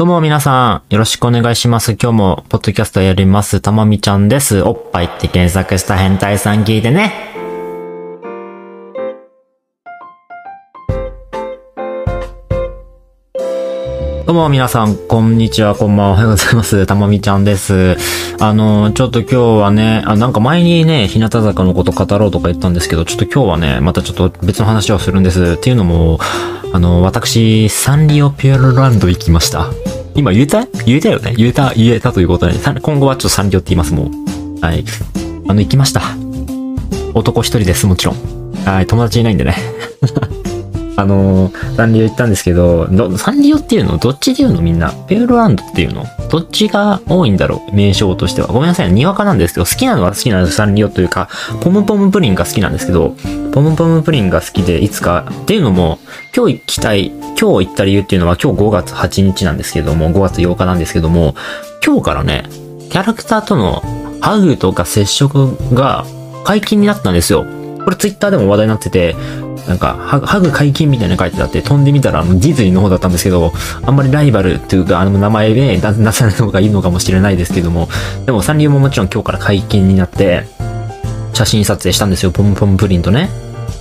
どうも皆さん、よろしくお願いします。今日も、ポッドキャストやります、たまみちゃんです。おっぱいって検索した変態さん聞いてね。どうも皆さん、こんにちは、こんばんは、おはようございます。たまみちゃんです。あの、ちょっと今日はね、あ、なんか前にね、日向坂のこと語ろうとか言ったんですけど、ちょっと今日はね、またちょっと別の話をするんです。っていうのも、あの、私、サンリオピューロランド行きました。今言えた？言えたよね？言えた、言えたということで、今後はちょっと3。両って言います、もう。はい。あの、行きました。男一人です、もちろん。はい、友達いないんでね。あのー、サンリオ行ったんですけど、どサンリオっていうの？どっちで言うの？みんな。ピューロランドっていうの？どっちが多いんだろう？名称としては。ごめんなさい、にわかなんですけど、好きなのは好きなんですサンリオというか、ポムポムプリンが好きなんですけど、ポムポムプリンが好きで、いつか、っていうのも、今日行きたい、今日行った理由っていうのは今日5月8日なんですけども、5月8日なんですけども、今日からね、キャラクターとのハグとか接触が解禁になったんですよ。これツイッターでも話題になってて、なんか、ハグ解禁みたいなの書いてあって、飛んでみたら、あのディズニーの方だったんですけど、あんまりライバルというか、あの名前で出さない方がいいのかもしれないですけども、でもサンリオももちろん今日から解禁になって、写真撮影したんですよ、ポムポムプリンとね。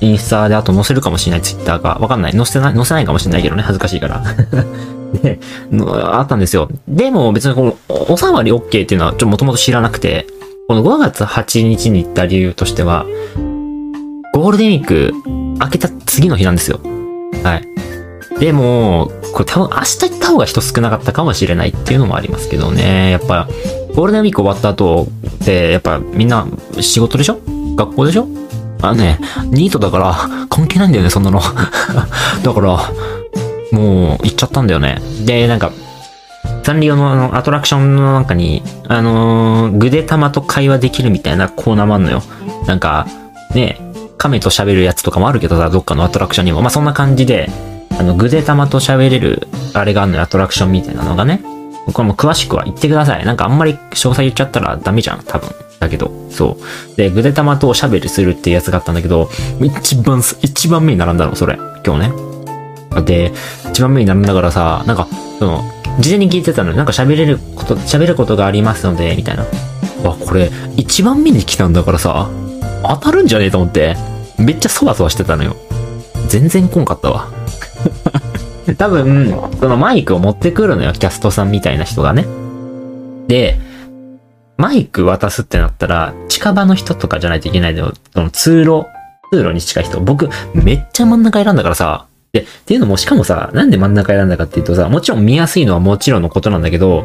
インスタであと載せるかもしれない、ツイッターが。わかんない。載せない、載せないかもしれないけどね、恥ずかしいから。で、あったんですよ。でも別にこの、お触り OK っていうのは、ちょっともともと知らなくて、この5月8日に行った理由としては、ゴールデンウィーク明けた次の日なんですよ。はい。でも、これ多分明日行った方が人少なかったかもしれないっていうのもありますけどね。やっぱ、ゴールデンウィーク終わった後って、やっぱみんな仕事でしょ？学校でしょ？あのね、ニートだから関係ないんだよね、そんなの。だから、もう行っちゃったんだよね。で、なんか、サンリオのあのアトラクションの中に、あのー、グデタマと会話できるみたいなコーナーもあんのよ。なんか、ね、亀と喋るやつとかもあるけどさ、どっかのアトラクションにも。まあ、そんな感じで、あの、グデタマと喋れる、あれがあるのよ、アトラクションみたいなのがね。これも詳しくは言ってください。なんかあんまり詳細言っちゃったらダメじゃん、多分。だけど、そう。で、グデタマとおしゃべりするっていうやつがあったんだけど、一番、一番目に並んだの、それ。今日ね。で、一番目に並んだからさ、なんか、その、事前に聞いてたのになんか喋れること、喋ることがありますので、みたいな。わ、これ、一番目に来たんだからさ、当たるんじゃねえと思って、めっちゃそわそわしてたのよ。全然来んかったわ。多分、そのマイクを持ってくるのよ、キャストさんみたいな人がね。で、マイク渡すってなったら、近場の人とかじゃないといけないのよ。その通路、通路に近い人。僕、めっちゃ真ん中選んだからさ。で、っていうのも、しかもさ、なんで真ん中選んだかっていうとさ、もちろん見やすいのはもちろんのことなんだけど、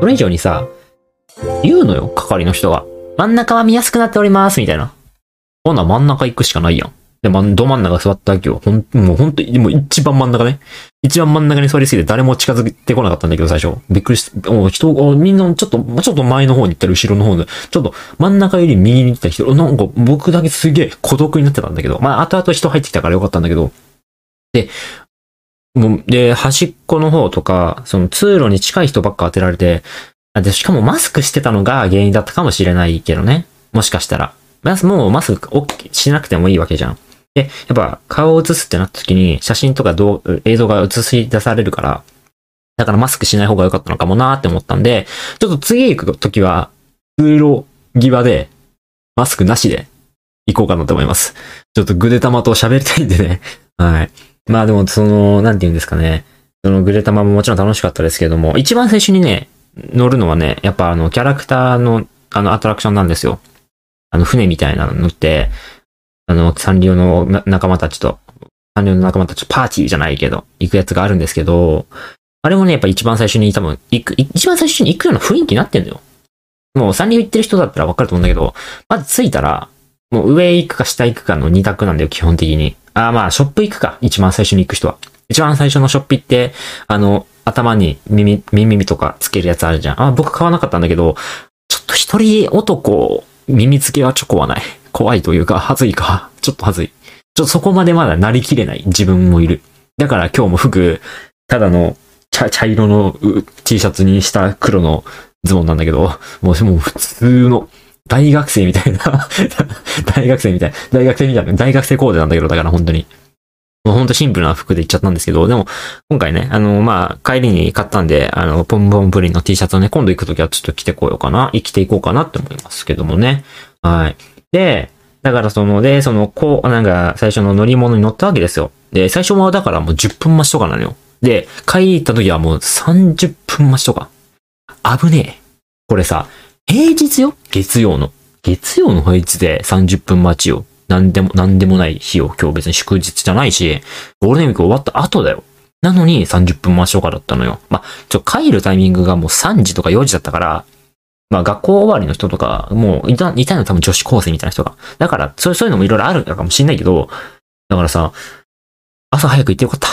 それ以上にさ、言うのよ、係の人が。真ん中は見やすくなっております、みたいな。ほな、真ん中行くしかないやん。で、ま、ど真ん中座ったわけよ。ほん、もうほんと、もう一番真ん中ね。一番真ん中に座りすぎて誰も近づいてこなかったんだけど、最初。びっくりして、もう人、みんなちょっと、ちょっと前の方に行ったり、後ろの方で、ちょっと真ん中より右に行った人、なんか僕だけすげえ孤独になってたんだけど、まあ、後々人入ってきたからよかったんだけど、で、もう、で、端っこの方とか、その通路に近い人ばっか当てられて、で、しかもマスクしてたのが原因だったかもしれないけどね。もしかしたら。まずもうマスク OK しなくてもいいわけじゃん。で、やっぱ顔を映すってなった時に写真とかどう映像が映し出されるから、だからマスクしない方が良かったのかもなーって思ったんで、ちょっと次行く時は、通路際で、マスクなしで行こうかなと思います。ちょっとグデタマと喋りたいんでね。はい。まあでも、その、なんて言うんですかね。そのグレタマももちろん楽しかったですけども、一番最初にね、乗るのはね、やっぱあの、キャラクターの、あの、アトラクションなんですよ。あの、船みたいなの乗って、あの、サンリオの仲間たちと、サンリオの仲間たちパーティーじゃないけど、行くやつがあるんですけど、あれもね、やっぱ一番最初に多分、行く、一番最初に行くような雰囲気になってんのよ。もうサンリオ行ってる人だったらわかると思うんだけど、まず着いたら、もう上行くか下行くかの二択なんだよ、基本的に。ああ、まあ、ショップ行くか。一番最初に行く人は。一番最初のショップ行って、あの、頭に耳、耳とかつけるやつあるじゃん。あ、僕買わなかったんだけど、ちょっと一人男、耳付けはちょっと怖ない。怖いというか、はずいか。ちょっと恥ずい。ちょっとそこまでまだなりきれない自分もいる。だから今日も服、ただの茶茶色の T シャツにした黒のズボンなんだけど、もうもう普通の大学生みたいな大学生みたいな、大学生みたいな、大学生コーデなんだけど、だから本当に。もうほんとシンプルな服で行っちゃったんですけど、でも、今回ね、あの、まあ、帰りに買ったんで、あの、ポンポンプリンの T シャツをね、今度行くときはちょっと着てこようかな、生きていこうかなって思いますけどもね。はい。で、だからその、で、その、こう、なんか、最初の乗り物に乗ったわけですよ。で、最初はだからもう10分待ちとかなのよ。で、帰り行った時はもう30分待ちとか。危ねえ。これさ、平日よ？月曜の。月曜の平日で30分待ちよ。なんでも、なんでもない日よ。今日別に祝日じゃないし、ゴールデンウィーク終わった後だよ。なのに30分待ちとかだったのよ。まあ、ちょ、帰るタイミングがもう3時とか4時だったから、まあ学校終わりの人とか、もういた、いたの多分女子高生みたいな人が。だから、そうそういうのもいろいろあるかもしんないけど、だからさ、朝早く行ってよかった。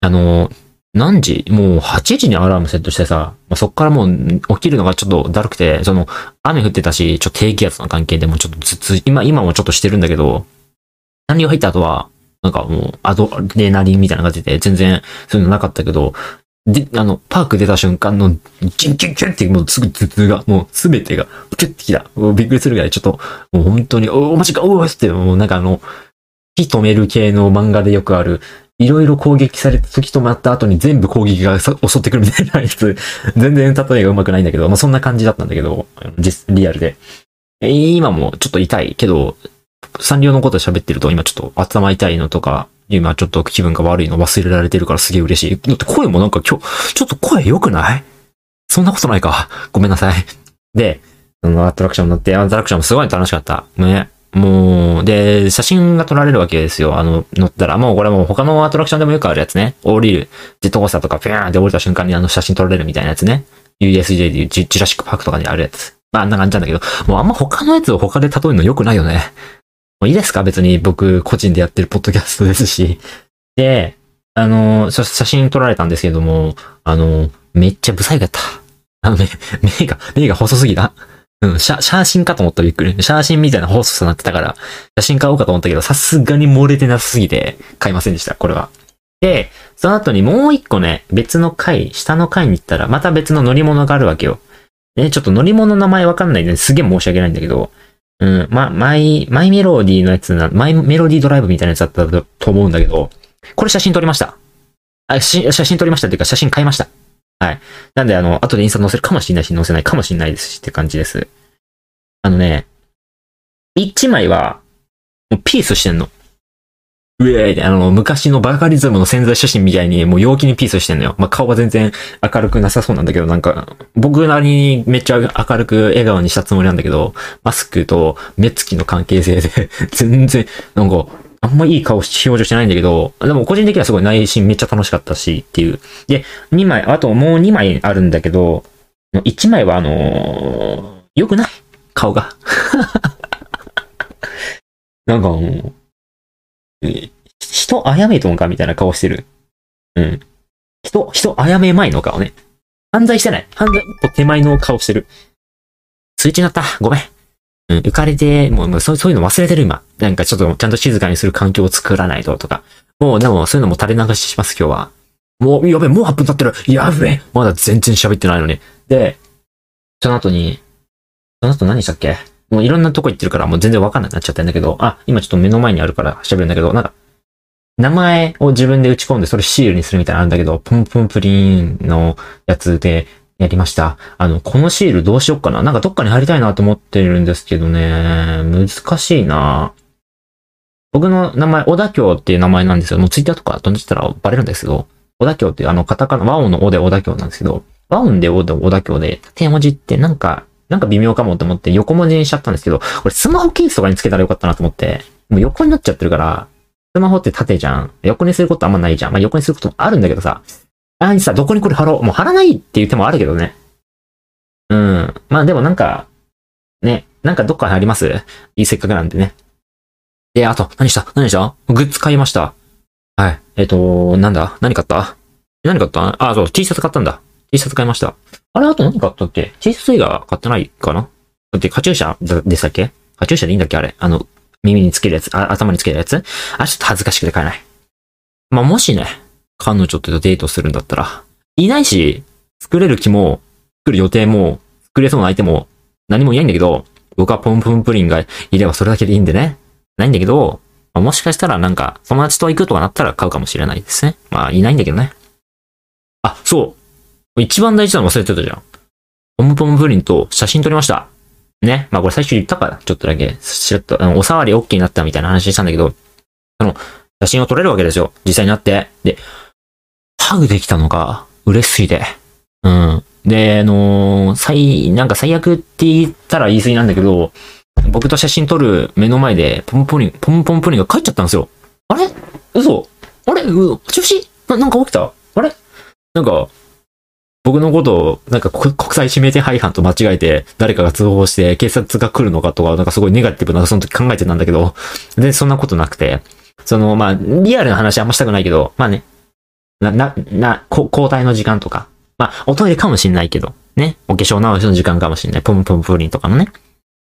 あの、何時？もう8時にアラームセットしてさ、そっからもう起きるのがちょっとだるくて、その、雨降ってたし、ちょっと低気圧の関係でもちょっとずつ、今、今もちょっとしてるんだけど、何を入った後は、なんかもう、アドレナリンみたいな感じで、全然そういうのなかったけど、で、あの、パーク出た瞬間の、ギュンギュンギュンってもうすぐ頭痛が、もうすべてが、キュッてきた。びっくりするぐらい、ちょっと、もう本当に、お、マジか、おおって、もうなんかあの、火止める系の漫画でよくある、いろいろ攻撃されて時止まった後に全部攻撃が襲ってくるみたいなやつ、全然例えがうまくないんだけど、まあそんな感じだったんだけど、実、リアルで。今もちょっと痛いけど、サンリオのこと喋ってると今ちょっと頭痛いのとか、今ちょっと気分が悪いの忘れられてるからすげえ嬉しい。だって声もなんか今日、ちょっと声良くない？そんなことないか。ごめんなさい。で、そのアトラクション乗って、アトラクションもすごい楽しかった。ね。もう、で、写真が撮られるわけですよ。あの、乗ったら、もうこれもう他のアトラクションでもよくあるやつね。降りる。ジェットコースターとかピューンって降りた瞬間にあの写真撮られるみたいなやつね。USJ でいうジュラシックパークとかにあるやつ。まあ、あんな感じなんだけど、もうあんま他のやつを他で例えるの良くないよね。もういいですか？別に僕個人でやってるポッドキャストですし。で、あの、写真撮られたんですけども、あの、めっちゃブサイクやった。あの、目、目が、目が細すぎた。うん、写、写真かと思ったらびっくり。写真みたいな細さになってたから、写真買おうかと思ったけど、さすがに漏れてなさすぎて、買いませんでした、これは。で、その後にもう一個ね、別の階、下の階に行ったら、また別の乗り物があるわけよ。ね、ちょっと乗り物の名前わかんないんですげえ申し訳ないんだけど、うん、ま、マイ、マイメロディのやつな、マイメロディドライブみたいなやつだったと思うんだけど、これ写真撮りました。あ、写真撮りましたっていうか写真買いました。はい。なんで、あの、後でインスタ載せるかもしれないし、載せないかもしれないですしって感じです。あのね、一枚は、もうピースしてんの。うえー、あの、昔のバカリズムの潜在写真みたいに、もう陽気にピースしてんのよ。まあ、顔は全然明るくなさそうなんだけど、なんか、僕なりにめっちゃ明るく笑顔にしたつもりなんだけど、マスクと目つきの関係性で 全然、なんか、あんまいい顔し、表情してないんだけど、でも個人的にはすごい内心めっちゃ楽しかったしっていう。で、2枚、あともう2枚あるんだけど、1枚はあのー、良くない顔が。なんかもう、人あやめとんかみたいな顔してる。うん。人、人あやめまいの顔ね。犯罪してない。犯罪一歩手前の顔してる。通知なった。ごめん。うん、浮かれて、もうもうそうそういうの忘れてる今。なんかちょっとちゃんと静かにする環境を作らないととか。もうでもそういうのも垂れ流しします今日は。もう、やべ、もう8分経ってる。やべ、まだ全然喋ってないのに。で、その後に、その後何したっけ？もういろんなとこ行ってるからもう全然わかんなくなっちゃったんだけど、あ、今ちょっと目の前にあるから喋るんだけど、なんか、名前を自分で打ち込んでそれシールにするみたいなのあるんだけど、ポンポンプリンのやつで、やりました。あの、このシールどうしよっかな。なんかどっかに貼りたいなと思ってるんですけどね、難しいな僕の名前、小田京っていう名前なんですよ。もうツイッターとか飛んでたらバレるんですけど、小田京っていうあのカタカナ、和音のおで小田京なんですけど、和音でおで小田京で、縦文字ってなんか、なんか微妙かもって思って横文字にしちゃったんですけど、これスマホケースとかにつけたらよかったなと思って、もう横になっちゃってるから、スマホって縦じゃん。横にすることあんまないじゃん。まあ横にすることもあるんだけどさ、あにさ、どこにこれ貼ろう。もう貼らないっていう手もあるけどね。うん。まあでもなんか、ね、なんかどっかにあります？いいせっかくなんでね。で、あと、何した？何した？グッズ買いました。はい。えっ、ー、と、なんだ？何買った？何買った？あ、そう、T シャツ買ったんだ。T シャツ買いました。あれ、あと何買ったっけ ?T シャツ以外買ってないかな？だって、カチューシャでしたっけ？カチューシャでいいんだっけ？あれ。あの、耳につけるやつ、あ頭につけるやつ？あ、ちょっと恥ずかしくて買えない。まあ、もしね、彼女とデートするんだったら、いないし、作れる気も、作る予定も、作れそうな相手も、何もいないんだけど、僕はポンポンプリンがいればそれだけでいいんでね。ないんだけど、まあ、もしかしたらなんか、友達と行くとかなったら買うかもしれないですね。まあ、いないんだけどね。あ、そう。一番大事なの忘れてたじゃん。ポムポムプリンと写真撮りました。ね。まあこれ最初言ったから、ちょっとだけ、しらっと、あのお触り OK になったみたいな話したんだけど、その、写真を撮れるわけですよ。実際になって。で、ハグできたのが嬉しすぎて。うん。で、あのー最、なんか最悪って言ったら言い過ぎなんだけど、僕と写真撮る目の前で、ポンポンプリン、ポンポンプリンが帰っちゃったんですよ。あれ？嘘？あれ？う、中止？ななんか起きた？あれ？なんか、僕のことを、なんか国際指名手配犯と間違えて、誰かが通報して警察が来るのかとか、なんかすごいネガティブな、その時考えてたんだけど、で、そんなことなくて、その、まあ、リアルな話あんましたくないけど、まあね、な、な、な、こ交代の時間とか、まあ、おトイレかもしんないけど、ね、お化粧直しの時間かもしんない、ポムポムプリンとかのね。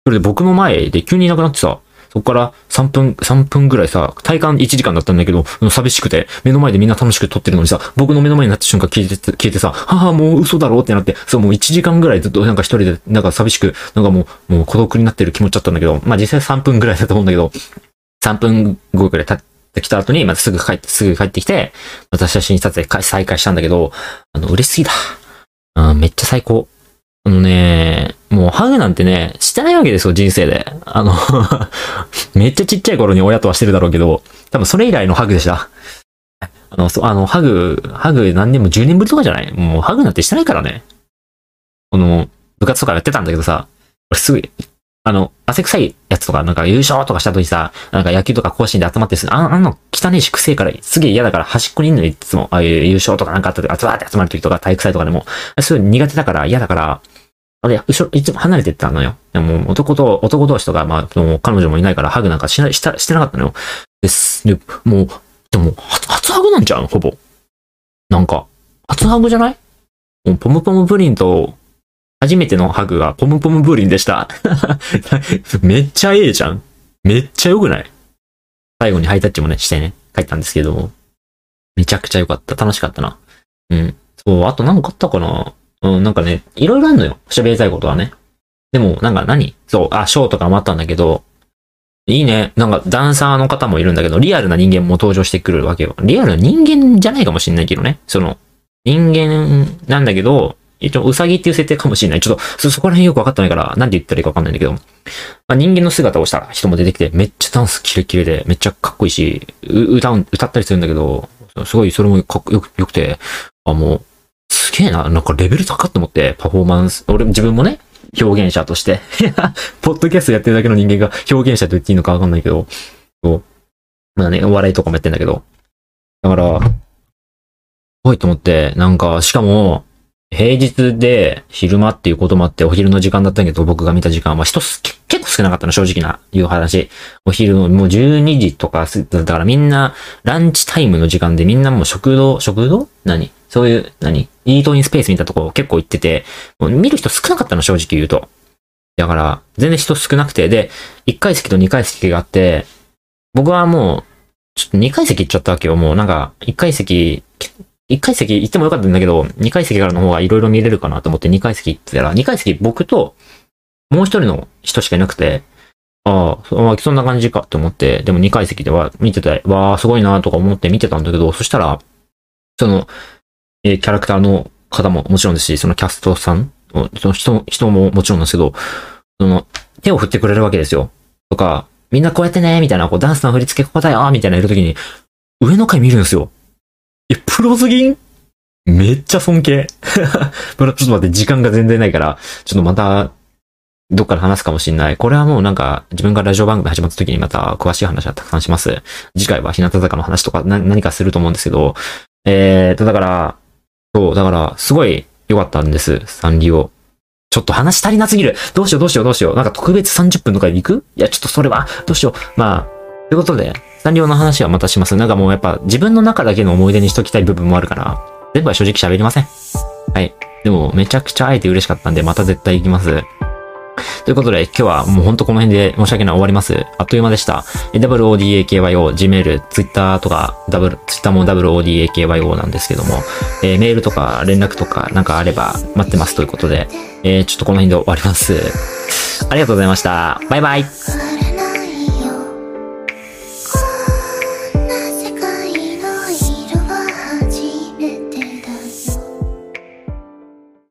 それで僕の前で急にいなくなってさ、そこから3分、3分ぐらいさ、体感1時間だったんだけど、寂しくて、目の前でみんな楽しく撮ってるのにさ、僕の目の前になった瞬間聞いて、聞いてさ、はあ、もう嘘だろうってなって、そう、もう1時間ぐらいずっとなんか一人で、なんか寂しく、なんかもう、もう孤独になってる気持ちだったんだけど、まあ実際3分ぐらいだと思うんだけど、3分後ぐらい経っってきた後に、またすぐ帰って、すぐ帰ってきて、また写真撮影再開したんだけど、あの、嬉しすぎだ。うん、めっちゃ最高。あのね、もうハグなんてね、してないわけですよ、人生で。あの、めっちゃちっちゃい頃に親とはしてるだろうけど、多分それ以来のハグでした。あの、そあの、ハグ、ハグ何年も10年ぶりとかじゃない？もうハグなんてしてないからね。この、部活とかやってたんだけどさ、俺すぐ、あの、汗臭いやつとか、なんか優勝とかした時さ、なんか野球とか甲子園で集まってす、ああの汚いし臭いから、すげえ嫌だから端っこにいんのよいつも、ああいう優勝とかなんかあった時、集まって集まる時とか体育祭とかでも、すごいう苦手だから嫌だから、あれ、後ろ、いつも離れてったのよ。でも男と、男同士とか、まあ、もう彼女もいないからハグなんかしな、した、してなかったのよ。です。で、もう、でも、初初ハグなんじゃん、ほぼ。なんか、初ハグじゃない？もうポムポムプリンと、初めてのハグがポムポムプリンでした。めっちゃええじゃん。めっちゃ良くない？最後にハイタッチもね、してね、帰ったんですけども、めちゃくちゃ良かった。楽しかったな。うん。そう、あと何かあったかな？うん、なんかね、いろいろあるのよ。喋りたいことはね。でも、なんか何？そう、あ、ショーとかもあったんだけど、いいね。なんか、ダンサーの方もいるんだけど、リアルな人間も登場してくるわけよ。リアルな人間じゃないかもしんないけどね。その、人間なんだけど、一応、ウサギっていう設定かもしれない。ちょっと、そ、こら辺よくわかってないから、なんて言ったらいいかわかんないんだけど、まあ、人間の姿をした人も出てきて、めっちゃダンスキレキレで、めっちゃかっこいいし、歌う、歌ったりするんだけど、すごいそれもかっよく、よくて、あ、もう、すげえな、なんかレベル高っと思って、パフォーマンス、俺自分もね、表現者として、ポッドキャストやってるだけの人間が表現者と言っていいのかわかんないけど、そう。まあね、お笑いとかもやってんだけど。だから、すごいと思って、なんか、しかも、平日で昼間っていうこともあって、お昼の時間だったけど、僕が見た時間は人す、結構少なかったの、正直な、いう話。お昼の、もう12時とか、だからみんな、ランチタイムの時間でみんなもう食堂、食堂？何？そういう、何？イートインスペースみたとこ結構行ってて、もう見る人少なかったの、正直言うと。だから、全然人少なくて、で、1階席と2階席があって、僕はもう、ちょっと2階席行っちゃったわけよ。もうなんか、1階席、1階席行ってもよかったんだけど、2階席からの方がいろいろ見れるかなと思って2階席行ってたら、2階席僕と、もう一人の人しかいなくて、ああ、そんな感じかと思って、でも2階席では見てて、わあ、すごいなとか思って見てたんだけど、そしたら、その、えーキャラクターの方ももちろんですし、そのキャストさん、その人、人ももちろんですけど、その、手を振ってくれるわけですよ。とか、みんなこうやってね、みたいな、こうダンスの振り付けここだよ、みたいなやるときに、上の階見るんですよ。え、プロすぎん？めっちゃ尊敬。ちょっと待って、時間が全然ないから、ちょっとまた、どっから話すかもしんない。これはもうなんか、自分がラジオ番組始まった時にまた詳しい話はたくさんします。次回は日向坂の話とかな何かすると思うんですけど、えーと、だから、そう、だから、すごい良かったんです、サンリオ。ちょっと話足りなすぎる。どうしようどうしようどうしよう。なんか特別30分とかで行く？いや、ちょっとそれは、どうしよう。まあ、ということで、サンリオの話はまたします。なんかもうやっぱ自分の中だけの思い出にしときたい部分もあるから、全部は正直喋りません。はい。でも、めちゃくちゃ会えて嬉しかったんで、また絶対行きます。ということで、今日はもうほんとこの辺で申し訳ない終わります。あっという間でした。WODAKYO、Gmail、Twitter とか、ダブル、Twitter も WODAKYO なんですけども、えーメールとか連絡とかなんかあれば待ってますということで、えーちょっとこの辺で終わります。ありがとうございました。バイバイ。